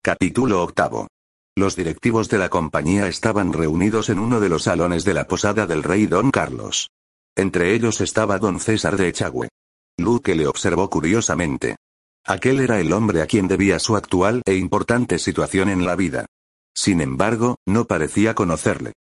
Capítulo octavo. Los directivos de la compañía estaban reunidos en uno de los salones de la posada del rey Don Carlos. Entre ellos estaba don César de Echagüe. Luke le observó curiosamente. Aquel era el hombre a quien debía su actual e importante situación en la vida. Sin embargo, no parecía conocerle.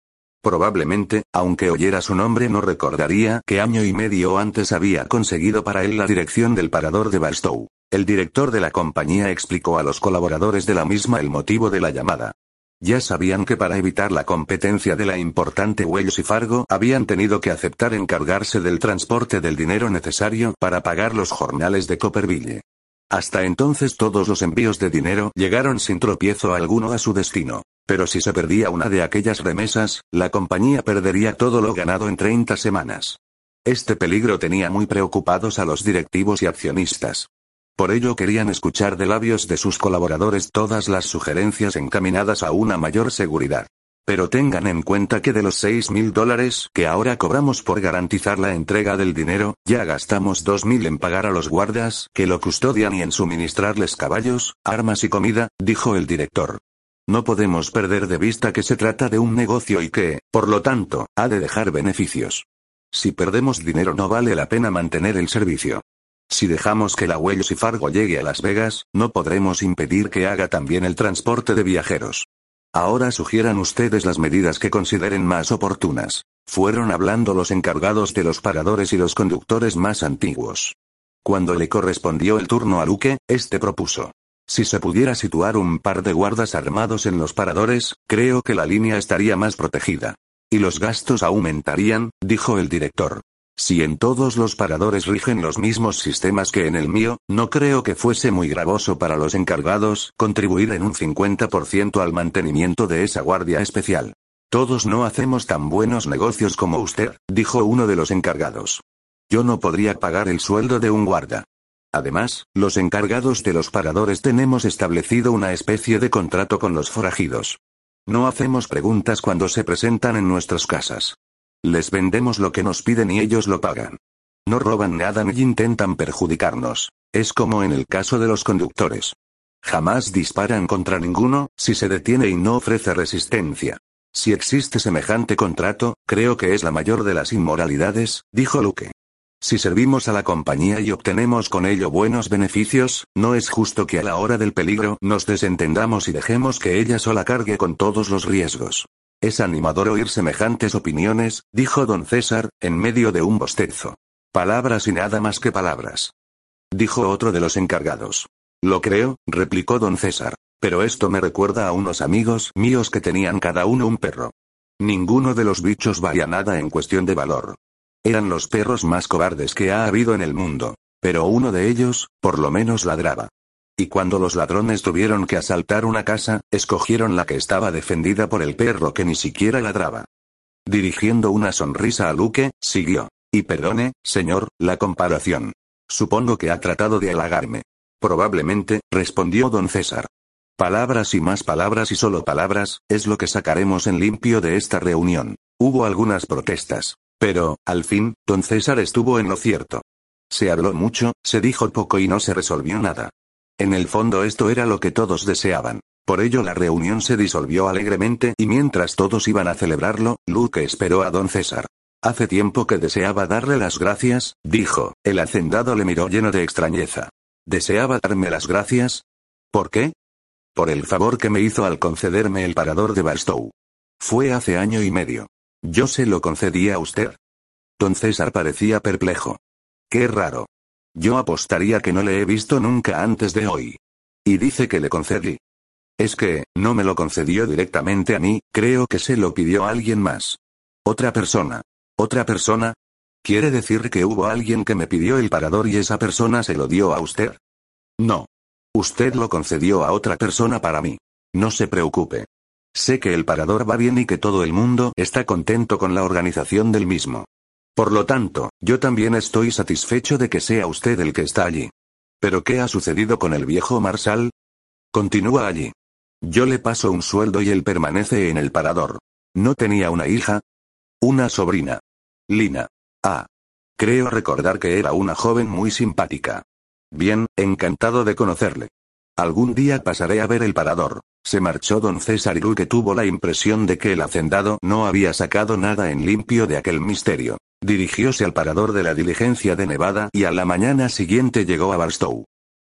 Probablemente, aunque oyera su nombre no recordaría que año y medio antes había conseguido para él la dirección del parador de Barstow. El director de la compañía explicó a los colaboradores de la misma el motivo de la llamada. Ya sabían que para evitar la competencia de la importante Wells y Fargo habían tenido que aceptar encargarse del transporte del dinero necesario para pagar los jornales de Copperville. Hasta entonces todos los envíos de dinero llegaron sin tropiezo alguno a su destino. Pero si se perdía una de aquellas remesas, la compañía perdería todo lo ganado en 30 semanas. Este peligro tenía muy preocupados a los directivos y accionistas. Por ello querían escuchar de labios de sus colaboradores todas las sugerencias encaminadas a una mayor seguridad. Pero tengan en cuenta que de los 6 mil dólares que ahora cobramos por garantizar la entrega del dinero, ya gastamos 2 mil en pagar a los guardas que lo custodian y en suministrarles caballos, armas y comida, dijo el director. No podemos perder de vista que se trata de un negocio y que, por lo tanto, ha de dejar beneficios. Si perdemos dinero no vale la pena mantener el servicio. Si dejamos que la Wells y Fargo llegue a Las Vegas, no podremos impedir que haga también el transporte de viajeros. Ahora sugieran ustedes las medidas que consideren más oportunas. Fueron hablando los encargados de los paradores y los conductores más antiguos. Cuando le correspondió el turno a Luque, este propuso. Si se pudiera situar un par de guardas armados en los paradores, creo que la línea estaría más protegida. Y los gastos aumentarían, dijo el director. Si en todos los paradores rigen los mismos sistemas que en el mío, no creo que fuese muy gravoso para los encargados contribuir en un 50% al mantenimiento de esa guardia especial. Todos no hacemos tan buenos negocios como usted, dijo uno de los encargados. Yo no podría pagar el sueldo de un guarda. Además, los encargados de los paradores tenemos establecido una especie de contrato con los forajidos. No hacemos preguntas cuando se presentan en nuestras casas. Les vendemos lo que nos piden y ellos lo pagan. No roban nada ni intentan perjudicarnos. Es como en el caso de los conductores. Jamás disparan contra ninguno, si se detiene y no ofrece resistencia. Si existe semejante contrato, creo que es la mayor de las inmoralidades, dijo Luke. Si servimos a la compañía y obtenemos con ello buenos beneficios, no es justo que a la hora del peligro nos desentendamos y dejemos que ella sola cargue con todos los riesgos. Es animador oír semejantes opiniones, dijo don César, en medio de un bostezo. Palabras y nada más que palabras. Dijo otro de los encargados. Lo creo, replicó don César. Pero esto me recuerda a unos amigos míos que tenían cada uno un perro. Ninguno de los bichos valía nada en cuestión de valor. Eran los perros más cobardes que ha habido en el mundo. Pero uno de ellos, por lo menos ladraba. Y cuando los ladrones tuvieron que asaltar una casa, escogieron la que estaba defendida por el perro que ni siquiera ladraba. Dirigiendo una sonrisa a Luque, siguió. Y perdone, señor, la comparación. Supongo que ha tratado de halagarme. Probablemente, respondió don César. Palabras y más palabras y solo palabras, es lo que sacaremos en limpio de esta reunión. Hubo algunas protestas. Pero, al fin, don César estuvo en lo cierto. Se habló mucho, se dijo poco y no se resolvió nada. En el fondo esto era lo que todos deseaban. Por ello la reunión se disolvió alegremente y mientras todos iban a celebrarlo, Luke esperó a don César. Hace tiempo que deseaba darle las gracias, dijo. El hacendado le miró lleno de extrañeza. ¿Deseaba darme las gracias? ¿Por qué? Por el favor que me hizo al concederme el parador de Barstow. Fue hace año y medio. Yo se lo concedí a usted. Don César parecía perplejo. Qué raro. Yo apostaría que no le he visto nunca antes de hoy. Y dice que le concedí. Es que, no me lo concedió directamente a mí, creo que se lo pidió a alguien más. Otra persona. ¿Otra persona? ¿Quiere decir que hubo alguien que me pidió el parador y esa persona se lo dio a usted? No. Usted lo concedió a otra persona para mí. No se preocupe. Sé que el parador va bien y que todo el mundo está contento con la organización del mismo. Por lo tanto, yo también estoy satisfecho de que sea usted el que está allí. ¿Pero qué ha sucedido con el viejo Marshall? Continúa allí. Yo le paso un sueldo y él permanece en el parador. ¿No tenía una hija? Una sobrina. Lina. Ah. Creo recordar que era una joven muy simpática. Bien, encantado de conocerle. Algún día pasaré a ver el parador. Se marchó don César y que tuvo la impresión de que el hacendado no había sacado nada en limpio de aquel misterio. Dirigióse al parador de la diligencia de Nevada y a la mañana siguiente llegó a Barstow.